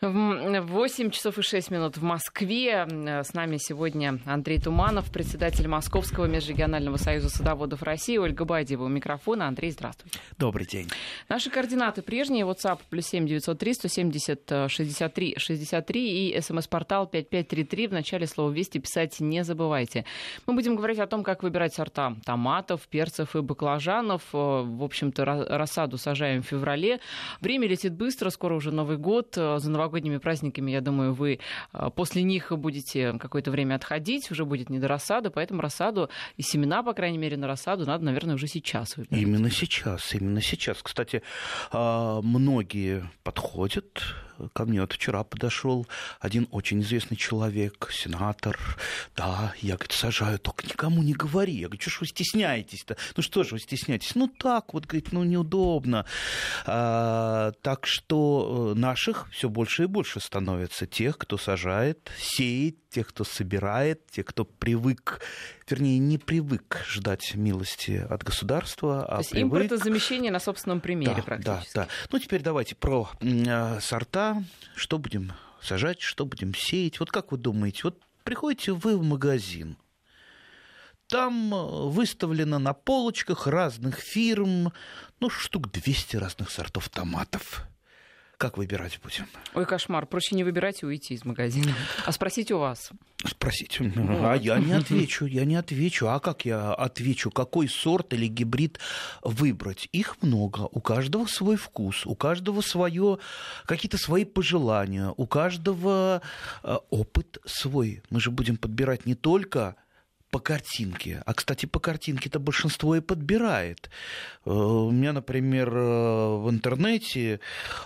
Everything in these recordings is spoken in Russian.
8 часов и 6 минут в Москве. С нами сегодня Андрей Туманов, председатель Московского межрегионального союза садоводов России, Ольга Бадьева у микрофона. Андрей, здравствуйте. Добрый день. Наши координаты прежние. WhatsApp плюс 7 903 170 63 63 и смс-портал 5533. В начале слова «Вести» писать не забывайте. Мы будем говорить о том, как выбирать сорта томатов, перцев и баклажанов. В общем-то, рассаду сажаем в феврале. Время летит быстро, скоро уже Новый год. За новогодний новогодними праздниками, я думаю, вы а, после них будете какое-то время отходить, уже будет не до рассады, поэтому рассаду и семена, по крайней мере, на рассаду надо, наверное, уже сейчас выбирать. Именно сейчас, именно сейчас. Кстати, а, многие подходят ко мне вот вчера подошел один очень известный человек, сенатор. Да, я, говорит, сажаю, только никому не говори. Я говорю, что ж вы стесняетесь-то? Ну что же вы стесняетесь? Ну так вот, говорит, ну неудобно. А, так что э, наших все больше и больше становится тех, кто сажает, сеет, тех, кто собирает, тех, кто привык, вернее, не привык ждать милости от государства, а То есть привык... импортозамещение на собственном примере да, практически. Да, да. Ну, теперь давайте про э, сорта, что будем сажать, что будем сеять. Вот как вы думаете, вот приходите вы в магазин, там э, выставлено на полочках разных фирм, ну, штук 200 разных сортов томатов. Как выбирать будем? Ой, кошмар. Проще не выбирать и уйти из магазина. А спросить у вас. Спросить. А я не отвечу, я не отвечу. А как я отвечу, какой сорт или гибрид выбрать? Их много. У каждого свой вкус, у каждого свое, какие-то свои пожелания, у каждого э, опыт свой. Мы же будем подбирать не только по картинке. А, кстати, по картинке-то большинство и подбирает. Э, у меня, например, э, в интернете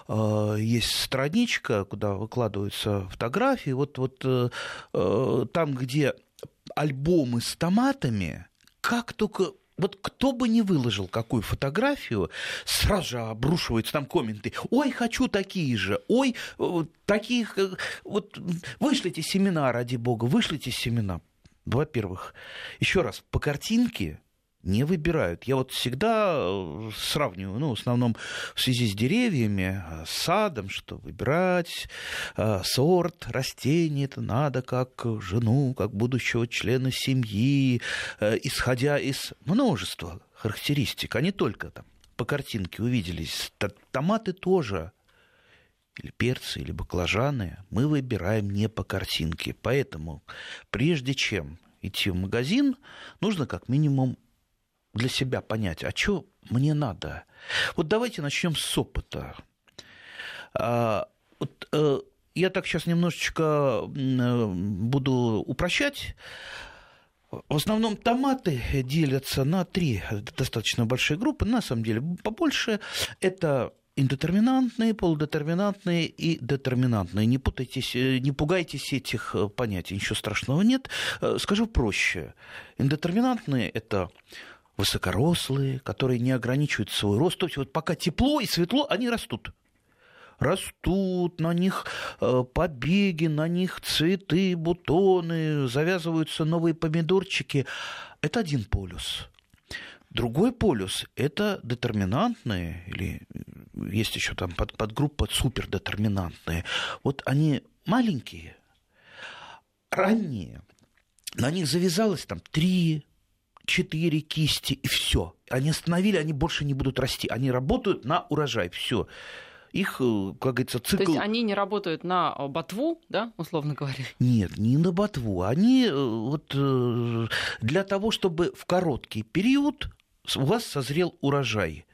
э, есть страничка, куда выкладываются фотографии. Вот, вот там, где альбомы с томатами, как только вот кто бы не выложил какую фотографию, сразу же обрушиваются там комменты. Ой, хочу такие же. Ой, таких... Вот вышлите семена, ради бога, вышлите семена. Во-первых, еще раз, по картинке не выбирают. Я вот всегда э, сравниваю, ну, в основном в связи с деревьями, э, с садом, что выбирать э, сорт растений, это надо как жену, как будущего члена семьи, э, исходя из множества характеристик, а не только там по картинке увиделись. Томаты тоже или перцы, или баклажаны, мы выбираем не по картинке. Поэтому прежде чем идти в магазин, нужно как минимум для себя понять, а что мне надо. Вот давайте начнем с опыта. А, вот, э, я так сейчас немножечко э, буду упрощать. В основном томаты делятся на три достаточно большие группы, на самом деле побольше. Это индетерминантные, полудетерминантные и детерминантные. Не путайтесь, э, не пугайтесь этих э, понятий, ничего страшного нет. Э, скажу проще. Индетерминантные – это высокорослые, которые не ограничивают свой рост. То есть вот пока тепло и светло, они растут. Растут, на них побеги, на них цветы, бутоны, завязываются новые помидорчики. Это один полюс. Другой полюс – это детерминантные, или есть еще там под, подгруппа супердетерминантные. Вот они маленькие, ранние, на них завязалось там три, четыре кисти, и все. Они остановили, они больше не будут расти. Они работают на урожай, все их, э, как говорится, цикл... То есть они не работают на ботву, да, условно говоря? Нет, не на ботву. Они э, вот э, для того, чтобы в короткий период у вас созрел урожай.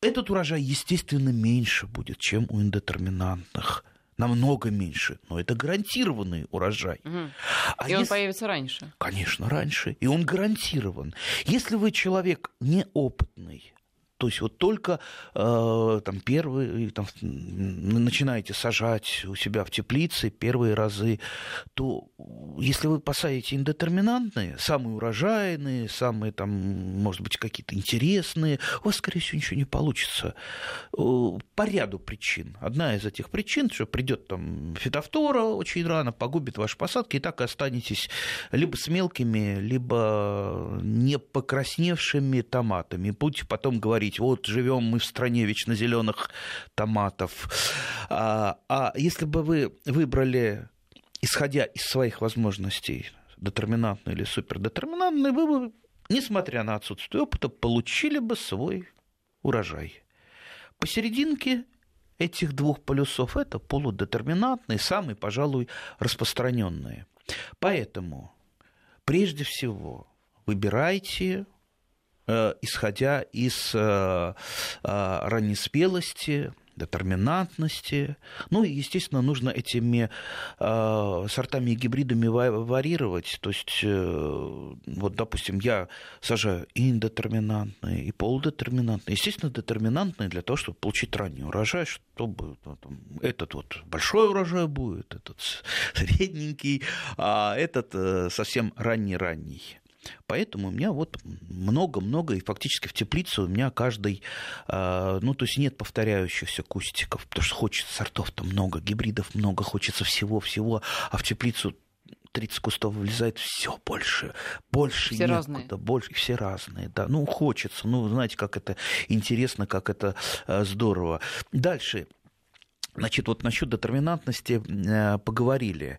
Этот урожай, естественно, меньше будет, чем у индетерминантных намного меньше, но это гарантированный урожай. Угу. А и если... он появится раньше? Конечно, раньше. И он гарантирован. Если вы человек неопытный, то есть вот только э, там первые, там, начинаете сажать у себя в теплице первые разы, то если вы посадите индетерминантные, самые урожайные, самые там, может быть, какие-то интересные, у вас, скорее всего, ничего не получится. Э, по ряду причин. Одна из этих причин, что придет там фитофтора очень рано, погубит ваши посадки, и так и останетесь либо с мелкими, либо не покрасневшими томатами. Будете потом говорить, говорить, вот живем мы в стране вечно зеленых томатов. А, а если бы вы выбрали, исходя из своих возможностей, детерминантный или супердетерминантный, вы бы, несмотря на отсутствие опыта, получили бы свой урожай. Посерединке этих двух полюсов это полудетерминантные, самые, пожалуй, распространенные. Поэтому прежде всего выбирайте исходя из э, э, раннеспелости, детерминантности. Ну естественно, нужно этими э, сортами и гибридами варьировать. То есть, э, вот, допустим, я сажаю и индетерминантные, и полудетерминантные. Естественно, детерминантные для того, чтобы получить ранний урожай, чтобы ну, этот вот большой урожай будет, этот средненький, а этот э, совсем ранний-ранний. Поэтому у меня вот много-много, и фактически в теплице у меня каждый, а, ну, то есть нет повторяющихся кустиков, потому что хочется сортов-то много, гибридов много, хочется всего-всего, а в теплицу 30 кустов влезает все больше, больше все некуда, разные. больше, все разные, да, ну, хочется, ну, знаете, как это интересно, как это а, здорово. Дальше, Значит, вот насчет детерминантности э, поговорили.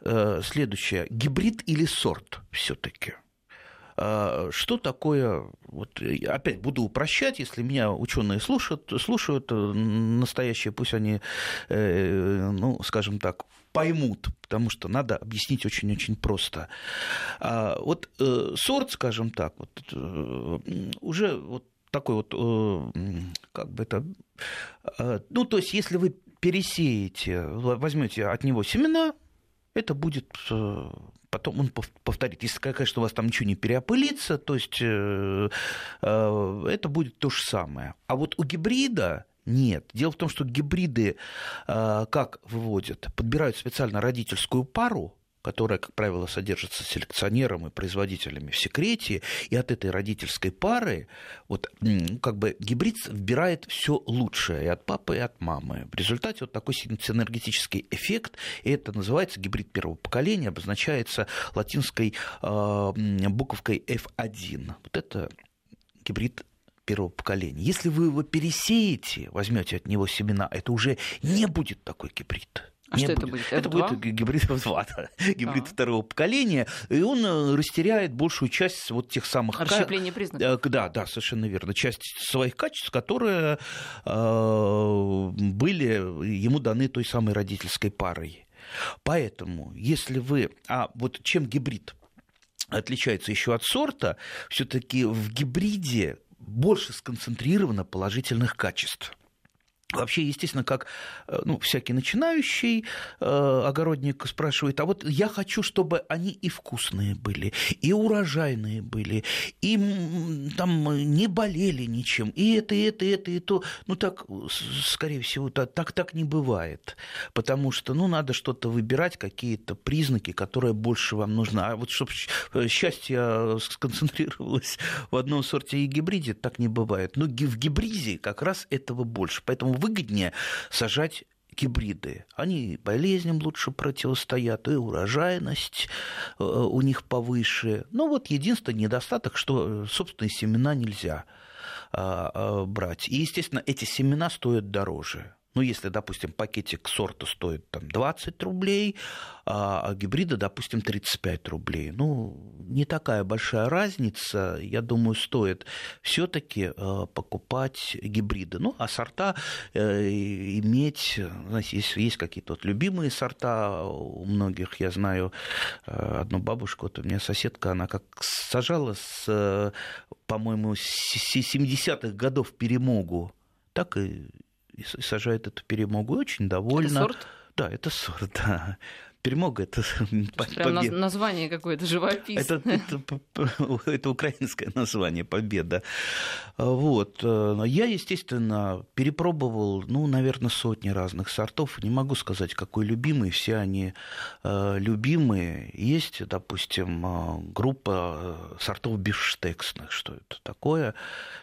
Э, следующее. Гибрид или сорт все-таки? А, что такое, вот, опять буду упрощать, если меня ученые слушают, слушают э, настоящие, пусть они, э, ну, скажем так, поймут, потому что надо объяснить очень-очень просто. А, вот э, сорт, скажем так, вот, уже вот такой вот, как бы это, ну, то есть, если вы пересеете, возьмете от него семена, это будет потом он повторит. Если, конечно, у вас там ничего не переопылится, то есть э, э, это будет то же самое. А вот у гибрида нет. Дело в том, что гибриды э, как выводят? Подбирают специально родительскую пару, которая, как правило, содержится селекционером и производителями в секрете, и от этой родительской пары вот, как бы гибрид вбирает все лучшее и от папы, и от мамы. В результате вот такой синергетический эффект, и это называется гибрид первого поколения, обозначается латинской э, буковкой F1. Вот это гибрид первого поколения. Если вы его пересеете, возьмете от него семена, это уже не будет такой гибрид. А что это будет? F2? Это будет гибрид F2, да. гибрид а. второго поколения, и он э, растеряет большую часть вот тех самых... Расщепление признаков. Э, да, да, совершенно верно. Часть своих качеств, которые э, были ему даны той самой родительской парой. Поэтому, если вы... А вот чем гибрид отличается еще от сорта, все-таки в гибриде больше сконцентрировано положительных качеств. Вообще, естественно, как э, ну, всякий начинающий э, огородник спрашивает, а вот я хочу, чтобы они и вкусные были, и урожайные были, и там не болели ничем, и это, и это, и это, и то. Ну, так, скорее всего, так, так, так не бывает, потому что, ну, надо что-то выбирать, какие-то признаки, которые больше вам нужны. А вот чтобы счастье сконцентрировалось в одном сорте и гибриде, так не бывает. Но в гибриде как раз этого больше. Поэтому выгоднее сажать гибриды. Они болезням лучше противостоят, и урожайность э, у них повыше. Но вот единственный недостаток, что э, собственные семена нельзя а, а, брать. И, естественно, эти семена стоят дороже. Ну, если, допустим, пакетик сорта стоит там, 20 рублей, а гибрида, допустим, 35 рублей. Ну, не такая большая разница. Я думаю, стоит все-таки э, покупать гибриды. Ну, а сорта э, иметь, знаете, есть, есть какие-то вот любимые сорта у многих. Я знаю э, одну бабушку, вот у меня соседка, она как сажала с, по-моему, с 70-х годов перемогу, так и и сажает эту перемогу. Очень довольна. Это сорт? Да, это сорт, да. Перемога это Прям победа. название какое-то живописное. Это, это, это украинское название победа. Вот. Я, естественно, перепробовал, ну, наверное, сотни разных сортов. Не могу сказать, какой любимый. Все они э, любимые. Есть, допустим, э, группа сортов бифштексных. Что это такое?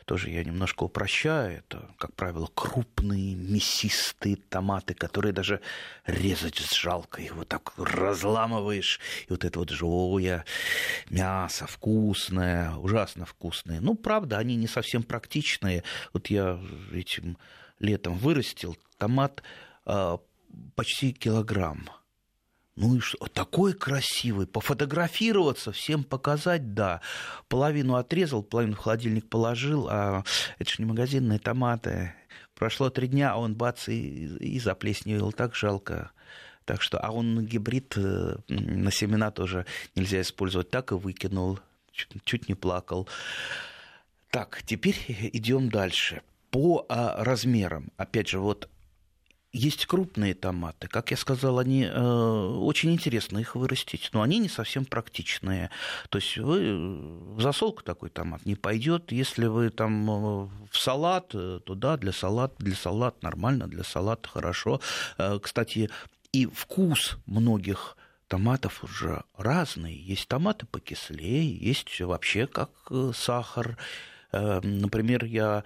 Тоже я немножко упрощаю. Это, как правило, крупные мясистые томаты, которые даже резать жалко. Их вот так разламываешь, и вот это вот живое мясо вкусное, ужасно вкусное. Ну, правда, они не совсем практичные. Вот я этим летом вырастил томат э, почти килограмм. Ну и что? Такой красивый. Пофотографироваться, всем показать, да. Половину отрезал, половину в холодильник положил, а это же не магазинные томаты. Прошло три дня, а он бац и, и заплесневел. Так жалко. Так что, а он гибрид э, на семена тоже нельзя использовать. Так и выкинул. Чуть, чуть не плакал. Так, теперь идем дальше. По а, размерам. Опять же, вот есть крупные томаты. Как я сказал, они э, очень интересно их вырастить, но они не совсем практичные. То есть вы в засолку такой томат не пойдет. Если вы там э, в салат, э, то да, для салата, для салата нормально, для салата хорошо. Э, кстати, и вкус многих томатов уже разный. Есть томаты покислее, есть вообще как э, сахар. Например, я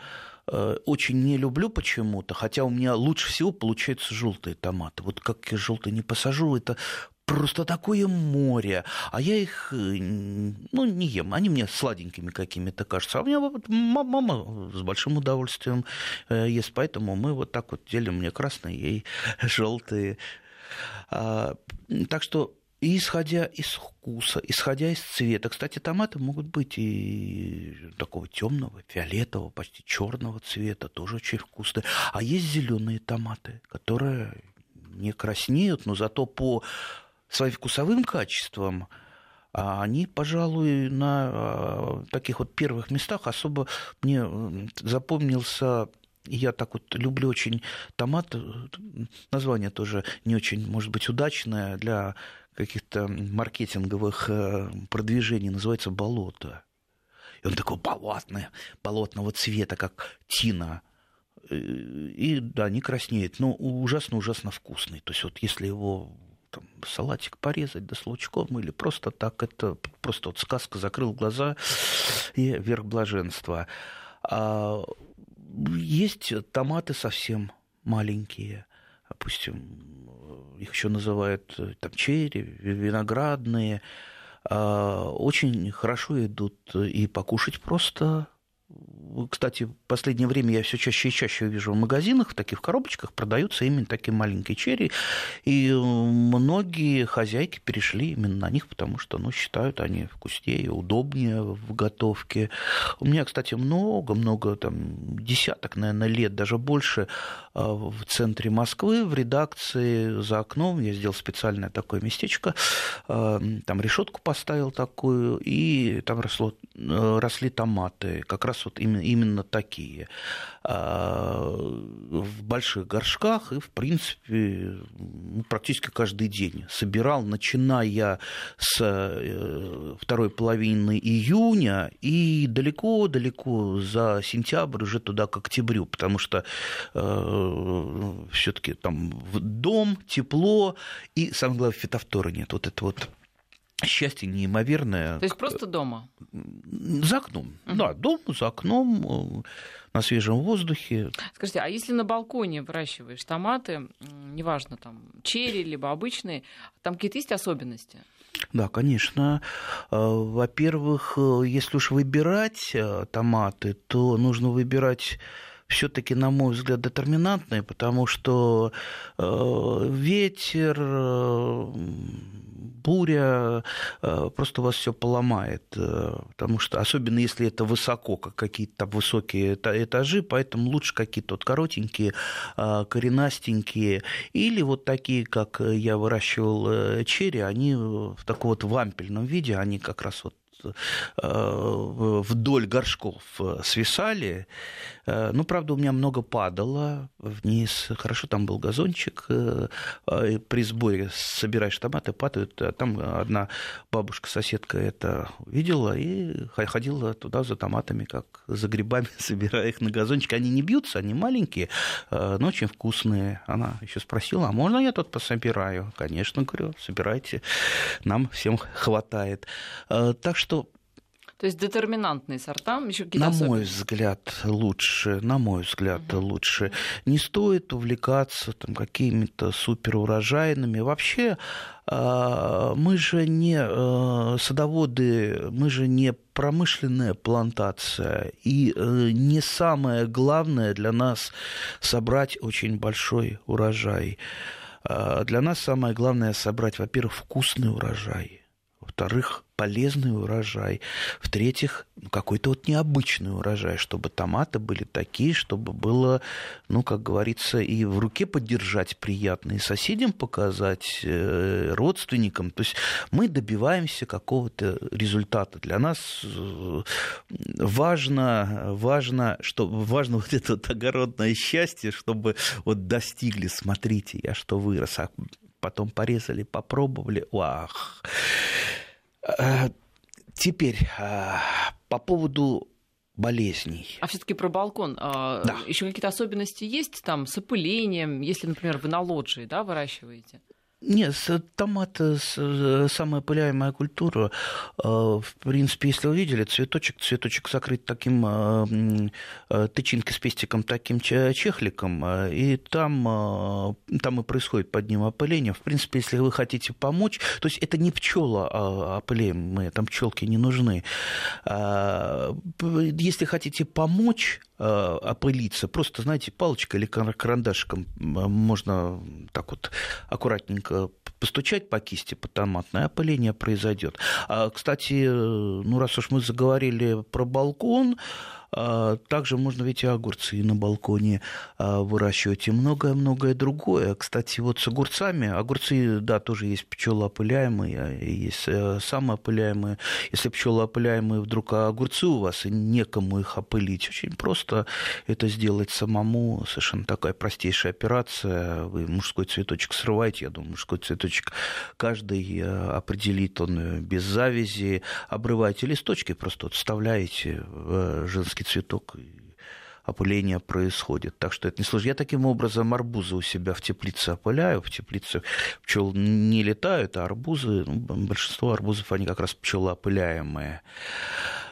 Э, очень не люблю почему-то, хотя у меня лучше всего получаются желтые томаты. Вот как я желтые не посажу, это просто такое море. А я их, э, ну, не ем. Они мне сладенькими какими-то кажутся. А у меня вот мама с большим удовольствием э, ест. Поэтому мы вот так вот делим. Мне красные, ей желтые. А, так что исходя из вкуса, исходя из цвета. Кстати, томаты могут быть и такого темного, фиолетового, почти черного цвета, тоже очень вкусные. А есть зеленые томаты, которые не краснеют, но зато по своим вкусовым качествам а они, пожалуй, на а, таких вот первых местах особо мне запомнился я так вот люблю очень томат. Название тоже не очень, может быть, удачное для каких-то маркетинговых э, продвижений называется «Болото». И он такой болотный, болотного цвета, как тина. Э, и да, не краснеет, но ужасно-ужасно вкусный. То есть вот если его там, салатик порезать да с лучком или просто так, это просто вот сказка, закрыл глаза и верх блаженства. А есть томаты совсем маленькие, допустим, их еще называют э, там черри, виноградные, а, очень хорошо идут и покушать просто кстати, в последнее время я все чаще и чаще вижу в магазинах, в таких коробочках продаются именно такие маленькие черри. И многие хозяйки перешли именно на них, потому что ну, считают они вкуснее, удобнее в готовке. У меня, кстати, много-много, там, десяток, наверное, лет, даже больше а, в центре Москвы, в редакции за окном. Я сделал специальное такое местечко. А, там решетку поставил такую, и там росло, э, росли томаты. Как раз вот именно, именно такие. А, в больших горшках и, в принципе, ну, практически каждый день собирал, начиная с э, второй половины июня и далеко-далеко за сентябрь, уже туда к октябрю, потому что э, все-таки там дом, тепло и, самое главное, фитофтора нет. Вот это вот счастье неимоверное. То есть просто дома? За окном. Uh-huh. Да, дом за окном, э, на свежем воздухе. Скажите, а если на балконе выращиваешь томаты, неважно, там, черри, либо обычные, там какие-то есть особенности? Да, конечно. Э, во-первых, э, если уж выбирать томаты, то нужно выбирать все-таки, на мой взгляд, детерминантные, потому что ветер, буря э, просто вас все поломает, э, потому что, особенно если это высоко, как какие-то там высокие этажи, поэтому лучше какие-то вот коротенькие, э, коренастенькие, или вот такие, как я выращивал черри, они в таком вот вампельном виде, они как раз вот вдоль горшков свисали, Э, ну, правда, у меня много падало вниз. Хорошо, там был газончик. Э, э, при сборе собираешь томаты, падают. А там одна бабушка-соседка это видела и ходила туда за томатами, как за грибами, собирая их на газончик. Они не бьются, они маленькие, но очень вкусные. Она еще спросила, а можно я тут пособираю? Конечно, говорю, собирайте, нам всем хватает. Так что То есть детерминантные сорта еще какие-то На мой взгляд, лучше. На мой взгляд, угу. лучше. Не стоит увлекаться там, какими-то суперурожайными. Вообще, а, мы же не э, садоводы, мы же не промышленная плантация. И э, не самое главное для нас собрать очень большой урожай. А, для нас самое главное собрать, во-первых, вкусный урожай, во-вторых, полезный урожай. В-третьих, ну, какой-то вот необычный урожай, чтобы томаты были такие, чтобы было, ну, как говорится, и в руке поддержать приятно, и соседям показать, э, родственникам. То есть мы добиваемся какого-то результата. Для нас э, важно, важно, что, важно вот это вот огородное счастье, чтобы вот достигли, смотрите, я что вырос, а потом порезали, попробовали, ах. Э, теперь э, по поводу болезней. А все-таки про балкон. А, да. Еще какие-то особенности есть там с опылением, если, например, вы на лоджии да, выращиваете? Нет, томат э, самая пыляемая культура. Э, в принципе, если вы видели, цветочек, цветочек закрыт таким э, тычинкой с пестиком, таким чехликом, и там, там и происходит под ним опыление. В принципе, если вы хотите помочь, то есть это не пчела а опыляемые, там пчелки не нужны. Если хотите помочь опылиться, просто, знаете, палочкой или карандашиком можно так вот аккуратненько постучать по кисти по томатной, опыление произойдет. А, кстати, ну раз уж мы заговорили про балкон, также можно ведь и огурцы на балконе а, выращивать и многое-многое другое. Кстати, вот с огурцами, огурцы, да, тоже есть пчелоопыляемые, а, есть э, самоопыляемые. Если пчелоопыляемые вдруг огурцы у вас, и некому их опылить, очень просто это сделать самому. Совершенно такая простейшая операция. Вы мужской цветочек срываете, я думаю, мужской цветочек каждый э, определит, он э, без завязи. Обрываете листочки, просто вот вставляете в женский женский цветок, и опыление происходит. Так что это не сложно. Я таким образом арбузы у себя в теплице опыляю. В теплице пчел не летают, а арбузы, ну, большинство арбузов, они как раз пчелоопыляемые.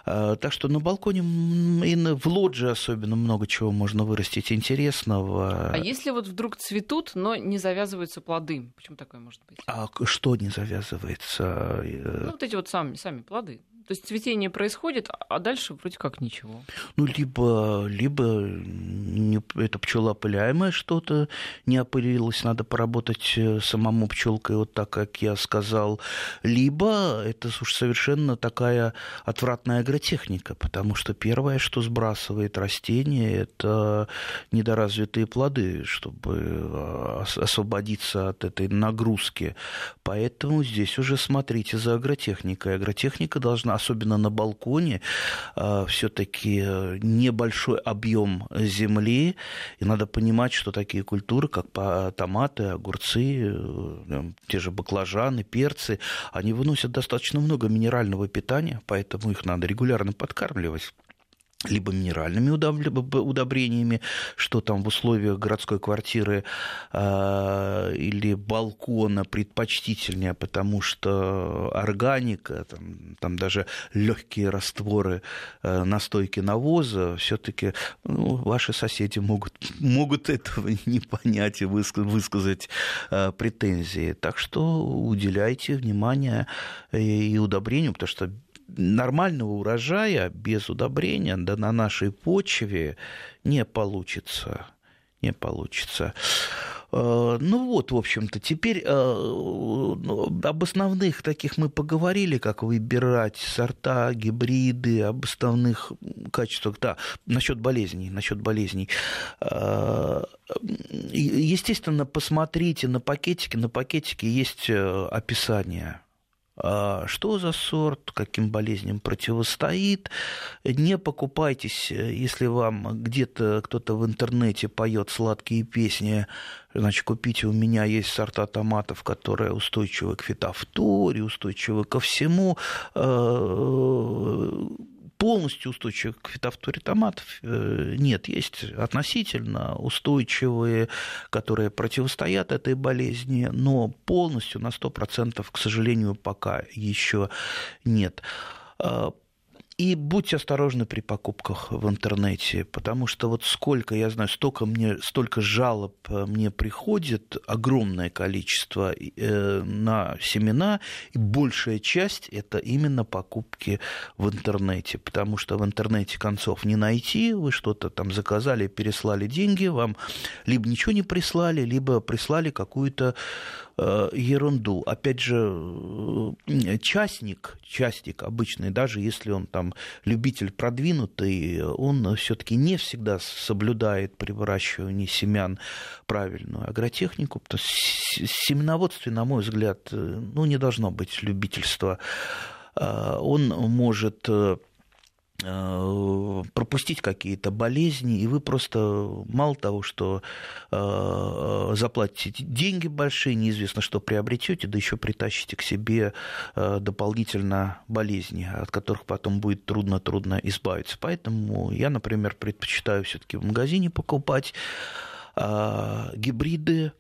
А, так что на балконе и в лоджии особенно много чего можно вырастить интересного. А если вот вдруг цветут, но не завязываются плоды, почему такое может быть? А что не завязывается? Ну, вот эти вот сами, сами плоды. То есть цветение происходит, а дальше вроде как ничего. Ну, либо, либо не, это пчелоопыляемое что-то не опылилось, надо поработать э, самому пчелкой, вот так, как я сказал. Либо это уж совершенно такая отвратная агротехника, потому что первое, что сбрасывает растение, это недоразвитые плоды, чтобы э, освободиться от этой нагрузки. Поэтому здесь уже смотрите за агротехникой. Агротехника должна особенно на балконе, а, все-таки э, небольшой объем земли, и надо понимать, что такие культуры, как томаты, огурцы, э, те же баклажаны, перцы, они выносят достаточно много минерального питания, поэтому их надо регулярно подкармливать либо минеральными удобрениями, что там в условиях городской квартиры э, или балкона предпочтительнее, потому что органика, там, там даже легкие растворы э, настойки навоза, все-таки ну, ваши соседи могут, могут этого не понять и высказать э, претензии. Так что уделяйте внимание и удобрению, потому что нормального урожая без удобрения да, на нашей почве не получится. Не получится. Э, ну вот, в общем-то, теперь э, ну, об основных таких мы поговорили, как выбирать сорта, гибриды, об основных качествах. Да, насчет болезней, насчет болезней. Э, естественно, посмотрите на пакетики, на пакетике есть описание что за сорт, каким болезням противостоит. Не покупайтесь, если вам где-то кто-то в интернете поет сладкие песни, значит, купите у меня есть сорта томатов, которые устойчивы к фитофторе, устойчивы ко всему а, полностью устойчивых к фитофторе томатов э, нет. Есть относительно устойчивые, которые противостоят этой болезни, но полностью на 100%, к сожалению, пока еще нет. И будьте осторожны при покупках в интернете, потому что вот сколько, я знаю, столько, мне, столько жалоб э, мне приходит, огромное количество э, на семена, и большая часть это именно покупки в интернете, потому что в интернете концов не найти, вы что-то там заказали, переслали деньги, вам либо ничего не прислали, либо прислали какую-то ерунду. Опять же, э, частник, частник обычный, даже если он там любитель продвинутый, он все-таки не всегда соблюдает при выращивании семян правильную агротехнику. Потому что семеноводстве, на мой взгляд, э, ну, не должно быть любительства. Он может Э, пропустить какие-то болезни, и вы просто мало того, что э, заплатите деньги большие, неизвестно, что приобретете, да еще притащите к себе э, дополнительно болезни, от которых потом будет трудно-трудно избавиться. Поэтому я, например, предпочитаю все-таки в магазине покупать гибриды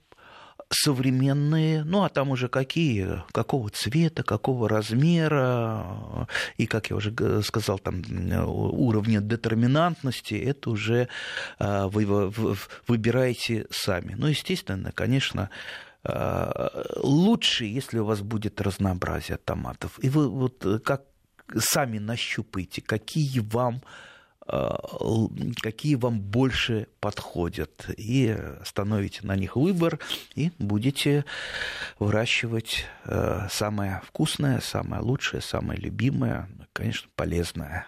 современные, ну а там уже какие, какого цвета, какого размера, и, как я уже сказал, там уровня детерминантности, это уже а, вы выбираете сами. Ну, естественно, конечно, а, лучше, если у вас будет разнообразие томатов. И вы вот как сами нащупаете, какие вам Э, какие вам больше подходят, и становите на них выбор, и будете выращивать э, самое вкусное, самое лучшее, самое любимое, конечно, полезное.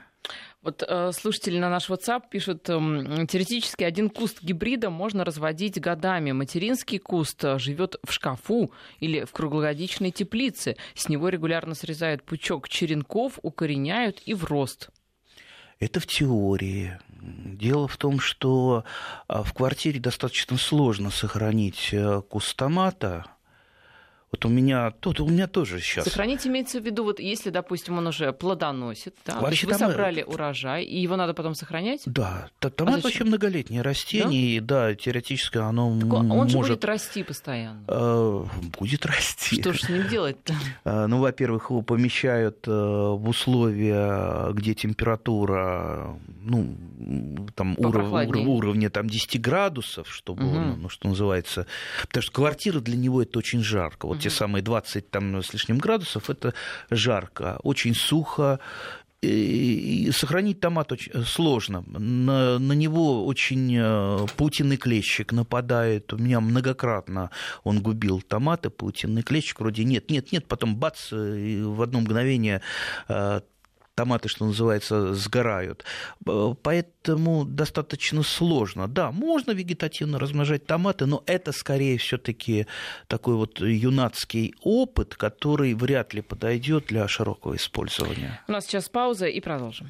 Вот э, слушатели на наш WhatsApp пишут, э, теоретически один куст гибрида можно разводить годами. Материнский куст живет в шкафу или в круглогодичной теплице. С него регулярно срезают пучок черенков, укореняют и в рост. Это в теории. Дело в том, что а, в квартире достаточно сложно сохранить э, куст томата, вот у меня тут у меня тоже сейчас. Сохранить имеется в виду, вот если, допустим, он уже плодоносит, да, Вообще, вы там... собрали урожай, и его надо потом сохранять? Да, томат а вообще многолетнее растение, да? и да, теоретически оно так он может... же будет расти постоянно. Э, будет расти. Что ж с ним делать-то? Э, ну, во-первых, его помещают э, в условия, где температура, ну, там уров... уровня там 10 градусов, чтобы угу. он, ну, что называется, потому что квартира для него это очень жарко вот те самые 20 там, с лишним градусов, это жарко, очень сухо, и сохранить томат очень сложно. На, на него очень э, паутинный клещик нападает. У меня многократно он губил томаты, паутинный клещик вроде нет, нет, нет, потом бац, в одно мгновение э, томаты, что называется, сгорают. Поэтому достаточно сложно. Да, можно вегетативно размножать томаты, но это скорее все-таки такой вот юнацкий опыт, который вряд ли подойдет для широкого использования. У нас сейчас пауза и продолжим.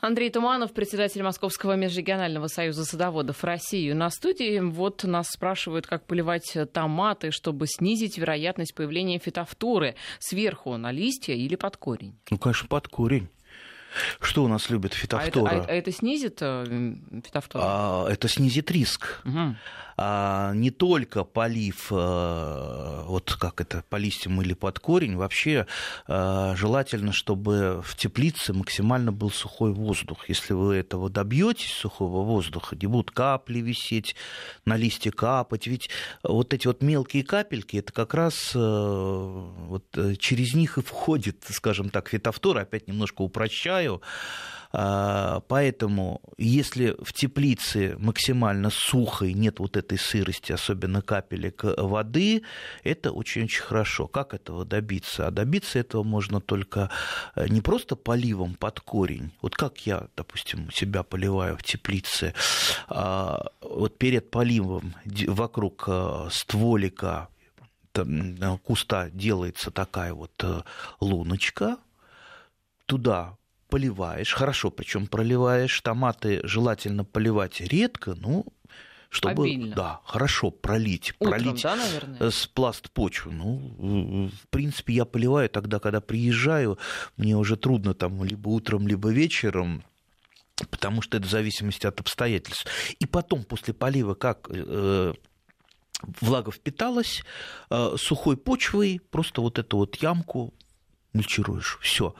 Андрей Туманов, председатель Московского межрегионального союза садоводов России. На студии вот нас спрашивают, как поливать томаты, чтобы снизить вероятность появления фитофторы сверху на листья или под корень. Ну, конечно, под корень. Что у нас любит фитофтора? А это, а, а это снизит э, фитофтору? А, это снизит риск. Угу а не только полив, э, вот как это, по листьям или под корень, вообще э, желательно, чтобы в теплице максимально был сухой воздух. Если вы этого добьетесь, сухого воздуха, не будут капли висеть, на листья капать, ведь вот эти вот мелкие капельки, это как раз вот через них и входит, скажем так, фитофтора, опять немножко упрощаю, а, поэтому, если в теплице максимально сухо и нет вот этой сырости, особенно капелек воды, это очень-очень хорошо. Как этого добиться? А добиться этого можно только э, не просто поливом под корень. Вот как я, допустим, себя поливаю в теплице, а, вот перед поливом вокруг э, стволика э, куста делается такая вот луночка, туда поливаешь, хорошо, причем проливаешь. Томаты желательно поливать редко, ну, чтобы Обильно. да, хорошо пролить, Утром, пролить да, наверное? с пласт почвы. Ну, в принципе, я поливаю тогда, когда приезжаю, мне уже трудно там либо утром, либо вечером, потому что это в зависимости от обстоятельств. И потом после полива как э, влага впиталась, э, сухой почвой просто вот эту вот ямку мульчируешь. Все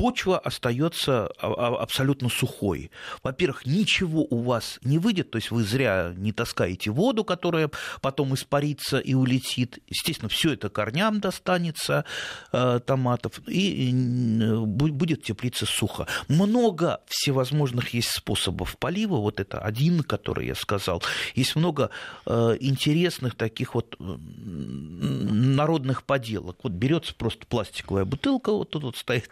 почва остается абсолютно сухой. Во-первых, ничего у вас не выйдет, то есть вы зря не таскаете воду, которая потом испарится и улетит. Естественно, все это корням достанется э, томатов, и будет теплиться сухо. Много всевозможных есть способов полива, вот это один, который я сказал. Есть много э, интересных таких вот народных поделок. Вот берется просто пластиковая бутылка, вот тут вот стоит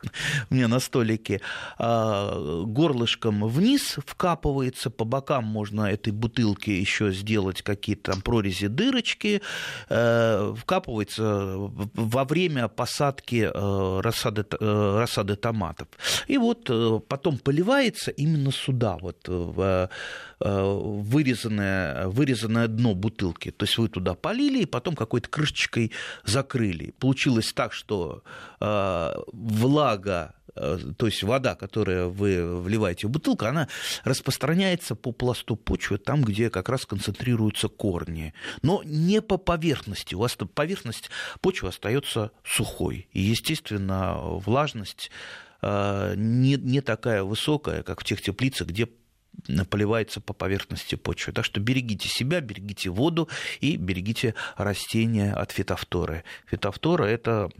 меня на столике, а, горлышком вниз вкапывается, по бокам можно этой бутылки еще сделать какие-то там прорези, дырочки, э, вкапывается во время посадки э, рассады, э, рассады томатов. И вот потом поливается именно сюда, вот в вырезанное, вырезанное дно бутылки. То есть вы туда полили, и потом какой-то крышечкой закрыли. Получилось так, что влага то есть вода, которую вы вливаете в бутылку, она распространяется по пласту почвы, там, где как раз концентрируются корни. Но не по поверхности. У вас поверхность почвы остается сухой. И, естественно, влажность э, не, не такая высокая, как в тех теплицах, где поливается по поверхности почвы. Так что берегите себя, берегите воду и берегите растения от фитофторы. Фитофтора – это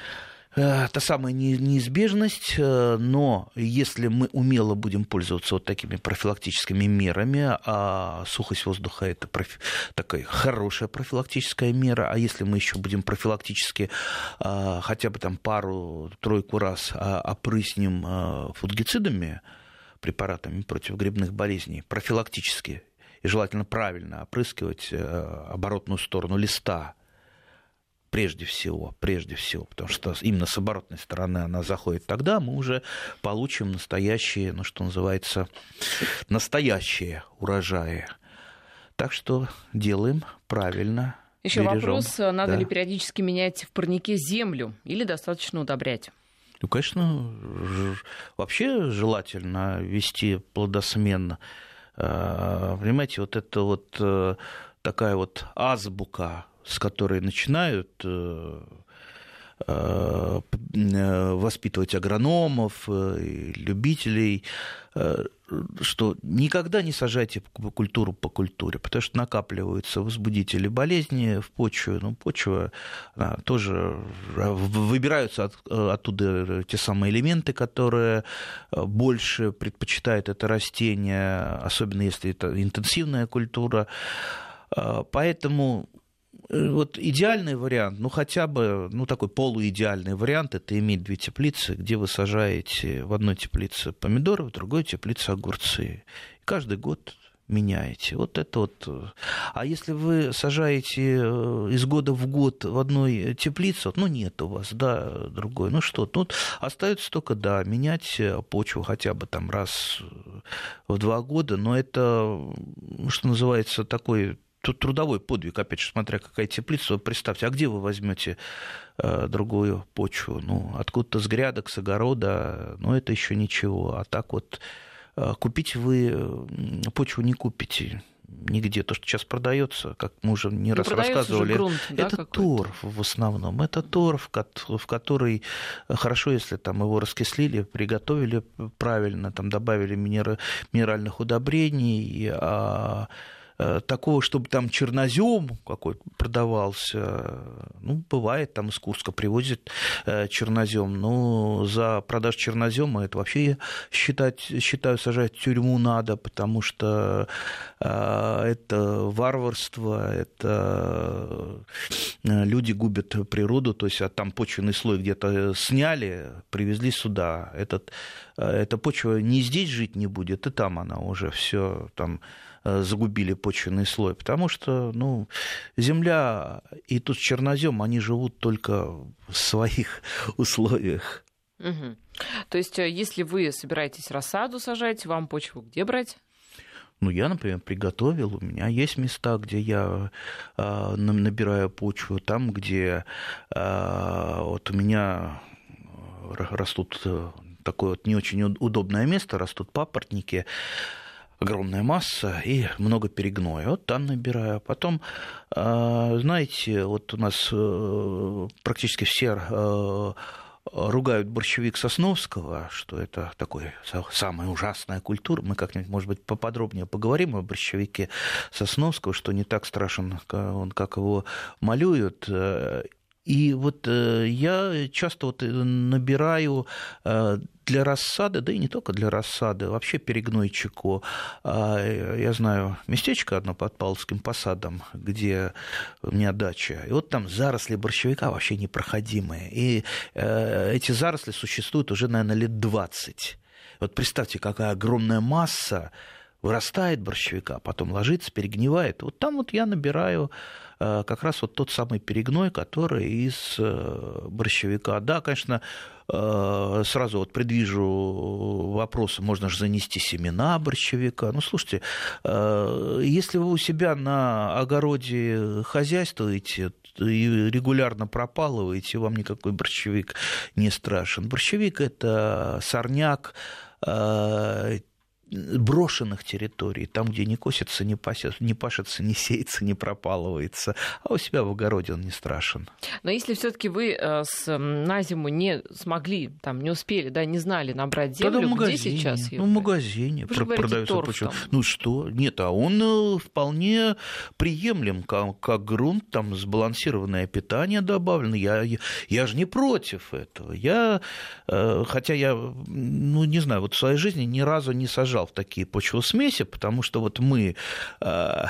Э, та самая неизбежность, э, но если мы умело будем пользоваться вот такими профилактическими мерами, а сухость воздуха это профи... такая хорошая профилактическая мера, а если мы еще будем профилактически э, хотя бы там пару-тройку раз а, опрыснем фунгицидами, препаратами против грибных болезней, профилактически, и желательно правильно опрыскивать оборотную сторону листа прежде всего, прежде всего, потому что именно с оборотной стороны она заходит, тогда мы уже получим настоящие, ну что называется, настоящие урожаи. Так что делаем правильно. Еще вопрос, надо да. ли периодически менять в парнике землю или достаточно удобрять? Ну, конечно, вообще желательно вести плодосменно. А, понимаете, вот это вот э, такая вот азбука с которой начинают э, э, воспитывать агрономов, э, любителей, что никогда не сажайте культуру по культуре, потому что накапливаются возбудители болезни в почве. Ну, почва тоже выбираются от, оттуда те самые элементы, которые больше предпочитает это растение, особенно если это интенсивная культура. Поэтому вот идеальный вариант, ну хотя бы, ну такой полуидеальный вариант, это иметь две теплицы, где вы сажаете в одной теплице помидоры, в другой теплице огурцы. И каждый год меняете. Вот это вот. А если вы сажаете э, из года в год в одной теплице, ну нет у вас, да, другой, ну что, ну остается только, да, менять почву хотя бы там раз в два года, но это, что называется, такой тут трудовой подвиг, опять же, смотря какая теплица, представьте, а где вы возьмете э, другую почву? Ну, откуда-то с грядок, с огорода, ну, это еще ничего. А так вот э, купить вы почву не купите нигде. То, что сейчас продается, как мы уже не ну, раз рассказывали, грунт, да, это торф в основном. Это торф, в который хорошо, если там его раскислили, приготовили правильно, там добавили минеральных удобрений, а Э, такого, чтобы там чернозем какой продавался, ну, бывает, там из Курска привозят э, чернозем, но за продажу чернозема это вообще считать, считаю, сажать в тюрьму надо, потому что э, это варварство, это люди губят природу, то есть а там почвенный слой где-то сняли, привезли сюда. Этот, эта почва не здесь жить не будет, и там она уже все там Э, загубили почвенный слой, потому что ну, земля и тут чернозем, они живут только в своих условиях. Угу. То есть, э, если вы собираетесь рассаду сажать, вам почву где брать? Ну, я, например, приготовил, у меня есть места, где я э, набираю почву, там, где э, вот у меня растут такое вот не очень удобное место, растут папоротники, огромная масса и много перегноя. Вот там набираю. Потом, а, знаете, вот у нас э, практически все э, ругают борщевик Сосновского, что это такой самая ужасная культура. Мы как-нибудь, может быть, поподробнее поговорим о борщевике Сосновского, что не так страшен он, как его малюют. И вот э, я часто вот э, набираю э, для рассады, да и не только для рассады, вообще перегнойчику. А, я знаю местечко одно под Павловским посадом, где у меня дача, и вот там заросли борщевика вообще непроходимые. И эти заросли существуют уже, наверное, лет 20. Вот представьте, какая огромная масса вырастает борщевика, потом ложится, перегнивает. Вот там вот я набираю как раз вот тот самый перегной, который из э, борщевика. Да, конечно, э, сразу вот предвижу вопросы, можно же занести семена борщевика. Ну, слушайте, если вы у себя на огороде хозяйствуете, и регулярно пропалываете, вам никакой борщевик не страшен. Борщевик – это сорняк, брошенных территорий, там, где не косится, не, пасется, не пашется, не сеется, не пропалывается, а у себя в огороде он не страшен. Но если все-таки вы э, с, на зиму не смогли, там, не успели, да, не знали набрать землю, Тогда в магазине, где сейчас? Ну, в магазине вы про- продается. Торф, почему? Ну что? Нет, а он э, вполне приемлем, как, как грунт, там сбалансированное питание добавлено. Я, я, я же не против этого. Я, э, хотя я, ну, не знаю, вот в своей жизни ни разу не сажал сажал в такие почвосмеси, потому что вот мы, э,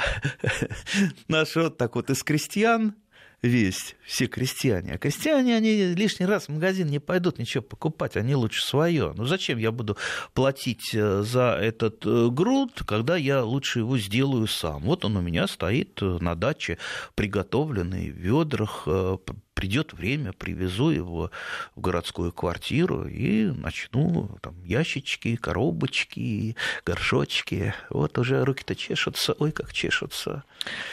наш род так вот из крестьян, весь, все крестьяне. А крестьяне, они лишний раз в магазин не пойдут ничего покупать, они лучше свое. Ну зачем я буду платить э, за этот э, грунт, когда я лучше его сделаю сам? Вот он у меня стоит на даче, приготовленный в ведрах, придет время, привезу его в городскую квартиру и начну там ящички, коробочки, горшочки. Вот уже руки-то чешутся, ой, как чешутся.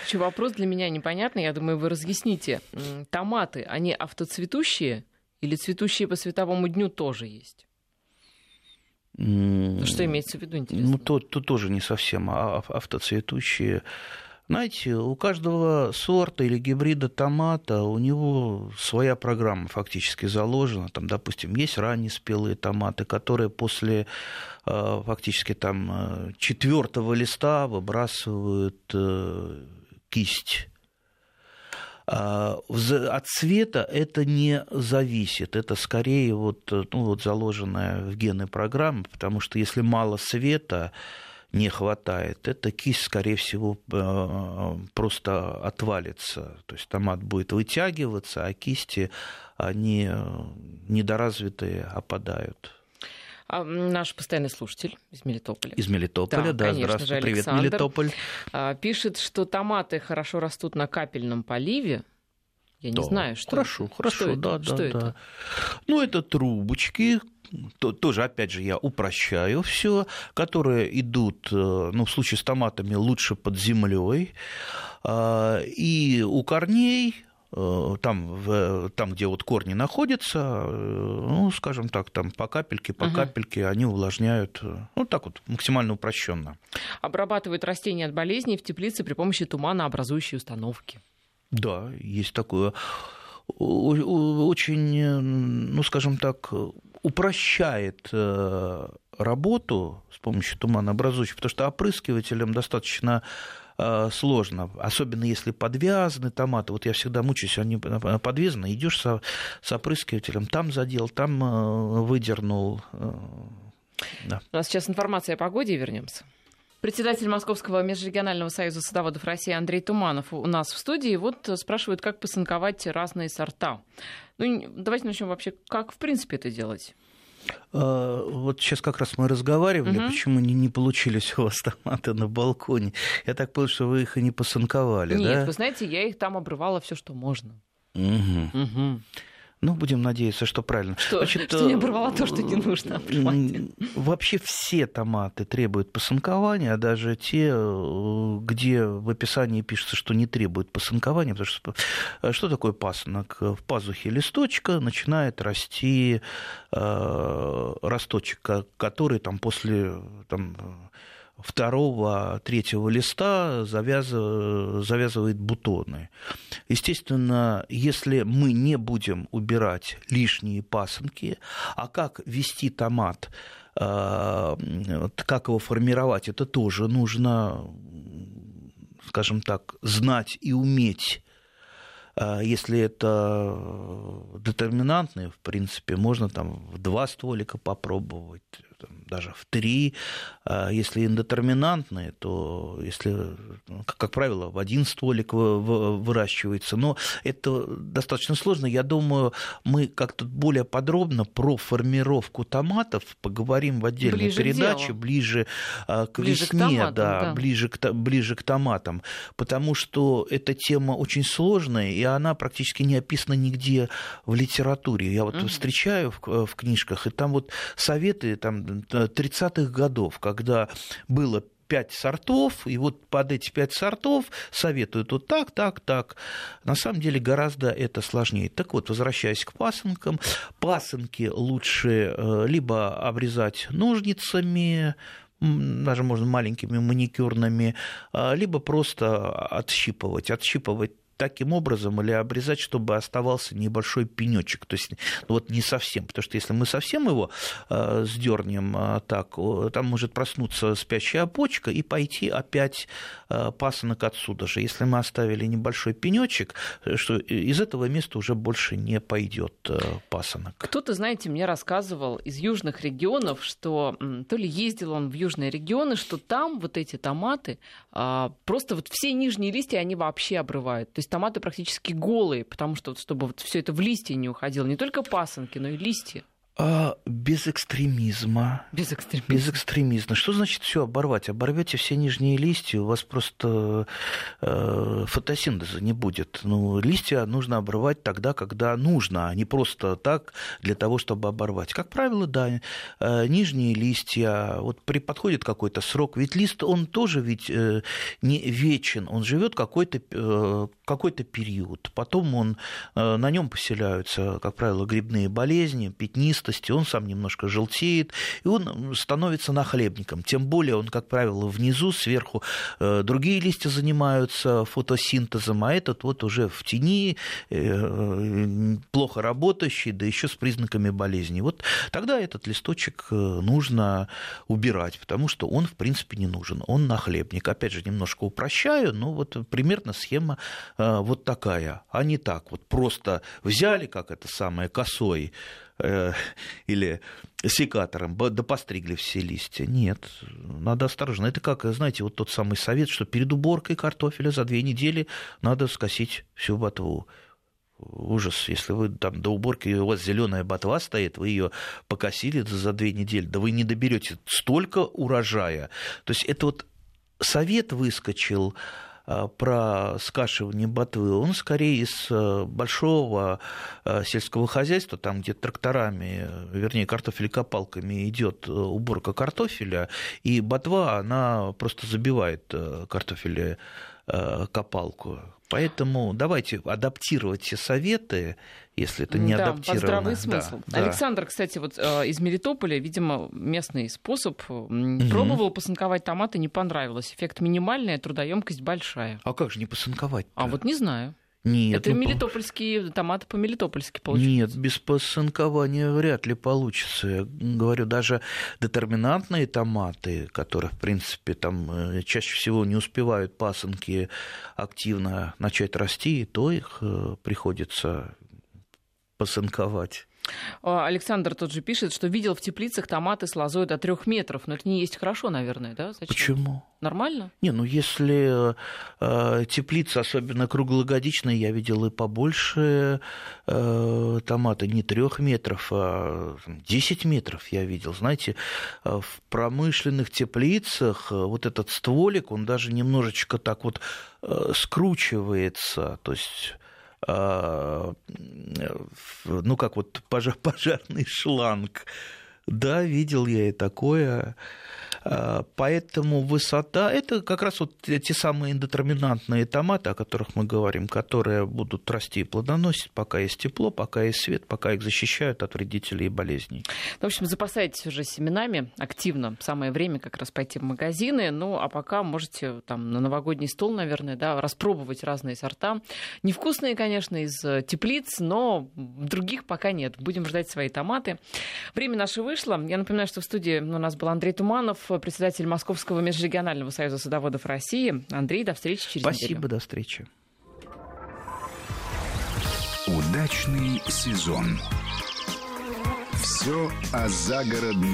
Еще вопрос для меня непонятный, я думаю, вы разъясните. Томаты, они автоцветущие или цветущие по световому дню тоже есть? Что имеется в виду, интересно? Ну, то, то тоже не совсем а автоцветущие. Знаете, у каждого сорта или гибрида томата у него своя программа фактически заложена. Там, допустим, есть ранние спелые томаты, которые после э, фактически там э, четвертого листа выбрасывают э, кисть. А, от цвета это не зависит, это скорее вот, ну, вот заложенная в гены программа, потому что если мало света, не хватает, эта кисть, скорее всего, э, просто отвалится. То есть томат будет вытягиваться, а кисти, они э, недоразвитые опадают. А наш постоянный слушатель из Мелитополя. Из Мелитополя, да, да здравствуйте, привет, Мелитополь. А, пишет, что томаты хорошо растут на капельном поливе, я не да. знаю, что Хорошо, это. хорошо, что да, это? да, что да. Это? Ну, это трубочки, то, тоже, опять же, я упрощаю все, которые идут, э, ну, в случае с томатами лучше под землей, а, и у корней э, там, в, там, где вот корни находятся, э, ну, скажем так, там по капельке, по угу. капельке они увлажняют, ну, так вот, максимально упрощенно. Обрабатывают растения от болезней в теплице при помощи туманообразующей установки. Да, есть такое. Очень, ну, скажем так, упрощает э, работу с помощью туманообразующих, потому что опрыскивателям достаточно э, сложно, особенно если подвязаны томаты. Вот я всегда мучаюсь, они подвязаны, идешь со, с опрыскивателем, там задел, там э, выдернул. Да. У нас сейчас информация о погоде, вернемся. Председатель Московского межрегионального союза садоводов России Андрей Туманов у нас в студии. Вот спрашивают, как посынковать разные сорта. Ну, давайте начнем вообще, как в принципе это делать? А, вот сейчас как раз мы разговаривали, угу. почему не, не получились у вас томаты на балконе. Я так понял, что вы их и не посынковали, Нет, да? вы знаете, я их там обрывала все, что можно. Угу. Угу. Ну, будем надеяться, что правильно. Что, Значит, что не э, оборвала то, что не нужно. Вообще все томаты требуют посынкования, а даже те, э, где в описании пишется, что не требуют посынкования, потому что э, что такое пасынок? В пазухе листочка начинает расти э, росточек, который там после там, второго, третьего листа завязывает бутоны. Естественно, если мы не будем убирать лишние пасынки, а как вести томат, э, как его формировать, это тоже нужно, скажем так, знать и уметь а если это детерминантные, в принципе, можно там в два стволика попробовать, даже в три. А если индетерминантные, то, если, как правило, в один стволик выращивается. Но это достаточно сложно. Я думаю, мы как-то более подробно про формировку томатов поговорим в отдельной ближе передаче, к ближе а, к ближе весне, к томатам, да, да. Ближе, к, ближе к томатам. Потому что эта тема очень сложная, и она практически не описана нигде в литературе. Я вот угу. встречаю в, в книжках, и там вот советы там, 30-х годов, когда было пять сортов, и вот под эти пять сортов советуют вот так, так, так. На самом деле гораздо это сложнее. Так вот, возвращаясь к пасынкам, пасынки лучше э, либо обрезать ножницами, даже можно маленькими маникюрными, а, либо просто отщипывать. Отщипывать таким образом или обрезать, чтобы оставался небольшой пенечек. То есть ну, вот не совсем, потому что если мы совсем его э, сдернем э, так, там может проснуться спящая почка и пойти опять э, пасынок отсюда же. Если мы оставили небольшой пенечек, э, что из этого места уже больше не пойдет э, пасынок. Кто-то, знаете, мне рассказывал из южных регионов, что то ли ездил он в южные регионы, что там вот эти томаты э, просто вот все нижние листья они вообще обрывают. То есть томаты практически голые, потому что, чтобы вот все это в листья не уходило, не только пасынки, но и листья. А, без экстремизма. Без экстремизма. Без экстремизма. Что значит все оборвать? Оборвете все нижние листья, у вас просто э, фотосинтеза не будет. Ну, листья нужно обрывать тогда, когда нужно, а не просто так для того, чтобы оборвать. Как правило, да, э, нижние листья, вот при подходит какой-то срок, ведь лист, он тоже ведь э, не вечен, он живет какой-то э, какой период, потом он, э, на нем поселяются, как правило, грибные болезни, пятнистые, толстости, он сам немножко желтеет, и он становится нахлебником. Тем более он, как правило, внизу, сверху э, другие листья занимаются фотосинтезом, а этот вот уже в тени, э, плохо работающий, да еще с признаками болезни. Вот тогда этот листочек э, нужно убирать, потому что он, в принципе, не нужен. Он нахлебник. Опять же, немножко упрощаю, но вот примерно схема вот такая, а не так. Вот просто взяли, как это самое, косой, Э, или секатором, да постригли все листья. Нет, надо осторожно. Это как, знаете, вот тот самый совет, что перед уборкой картофеля за две недели надо скосить всю ботву ужас, если вы там до уборки, у вас зеленая ботва стоит, вы ее покосили за две недели, да вы не доберете столько урожая. То есть это вот совет выскочил про скашивание ботвы, он скорее из э, большого э, сельского хозяйства, там, где тракторами, вернее, картофелекопалками идет уборка картофеля, и ботва, она просто забивает картофеля копалку. Поэтому давайте адаптировать все советы, если это не да, адаптировано. здравый смысл. Да, Александр, да. кстати, вот э, из Мелитополя, видимо, местный способ. Угу. Пробовал посынковать томаты, не понравилось. Эффект минимальный, а трудоемкость большая. А как же не посынковать? -то? А вот не знаю. Нет. Это ну, мелитопольские томаты по-мелитопольски получаются. Нет, без посынкования вряд ли получится. Я говорю, даже детерминантные томаты, которые, в принципе, там э, чаще всего не успевают пасынки активно начать расти, то их э, приходится посынковать. А, Александр тот же пишет, что видел в теплицах томаты с лозой до трех метров. Но это не есть хорошо, наверное, да? Зачем? Почему? Нормально? Не, ну если э, теплица, особенно круглогодичная, я видел и побольше э, томаты, не трех метров, а 10 метров я видел. Знаете, э, в промышленных теплицах э, вот этот стволик, он даже немножечко так вот э, скручивается. То есть ну, как вот пожар, пожарный шланг. Да, видел я и такое. Поэтому высота – это как раз вот те самые индетерминантные томаты, о которых мы говорим, которые будут расти и плодоносить, пока есть тепло, пока есть свет, пока их защищают от вредителей и болезней. В общем, запасайтесь уже семенами активно. Самое время как раз пойти в магазины. Ну, а пока можете там на новогодний стол, наверное, да, распробовать разные сорта. Невкусные, конечно, из теплиц, но других пока нет. Будем ждать свои томаты. Время наше вышло. Я напоминаю, что в студии у нас был Андрей Туманов, председатель Московского межрегионального союза садоводов России. Андрей, до встречи через Спасибо, неделю. до встречи. Удачный сезон. Все о загородной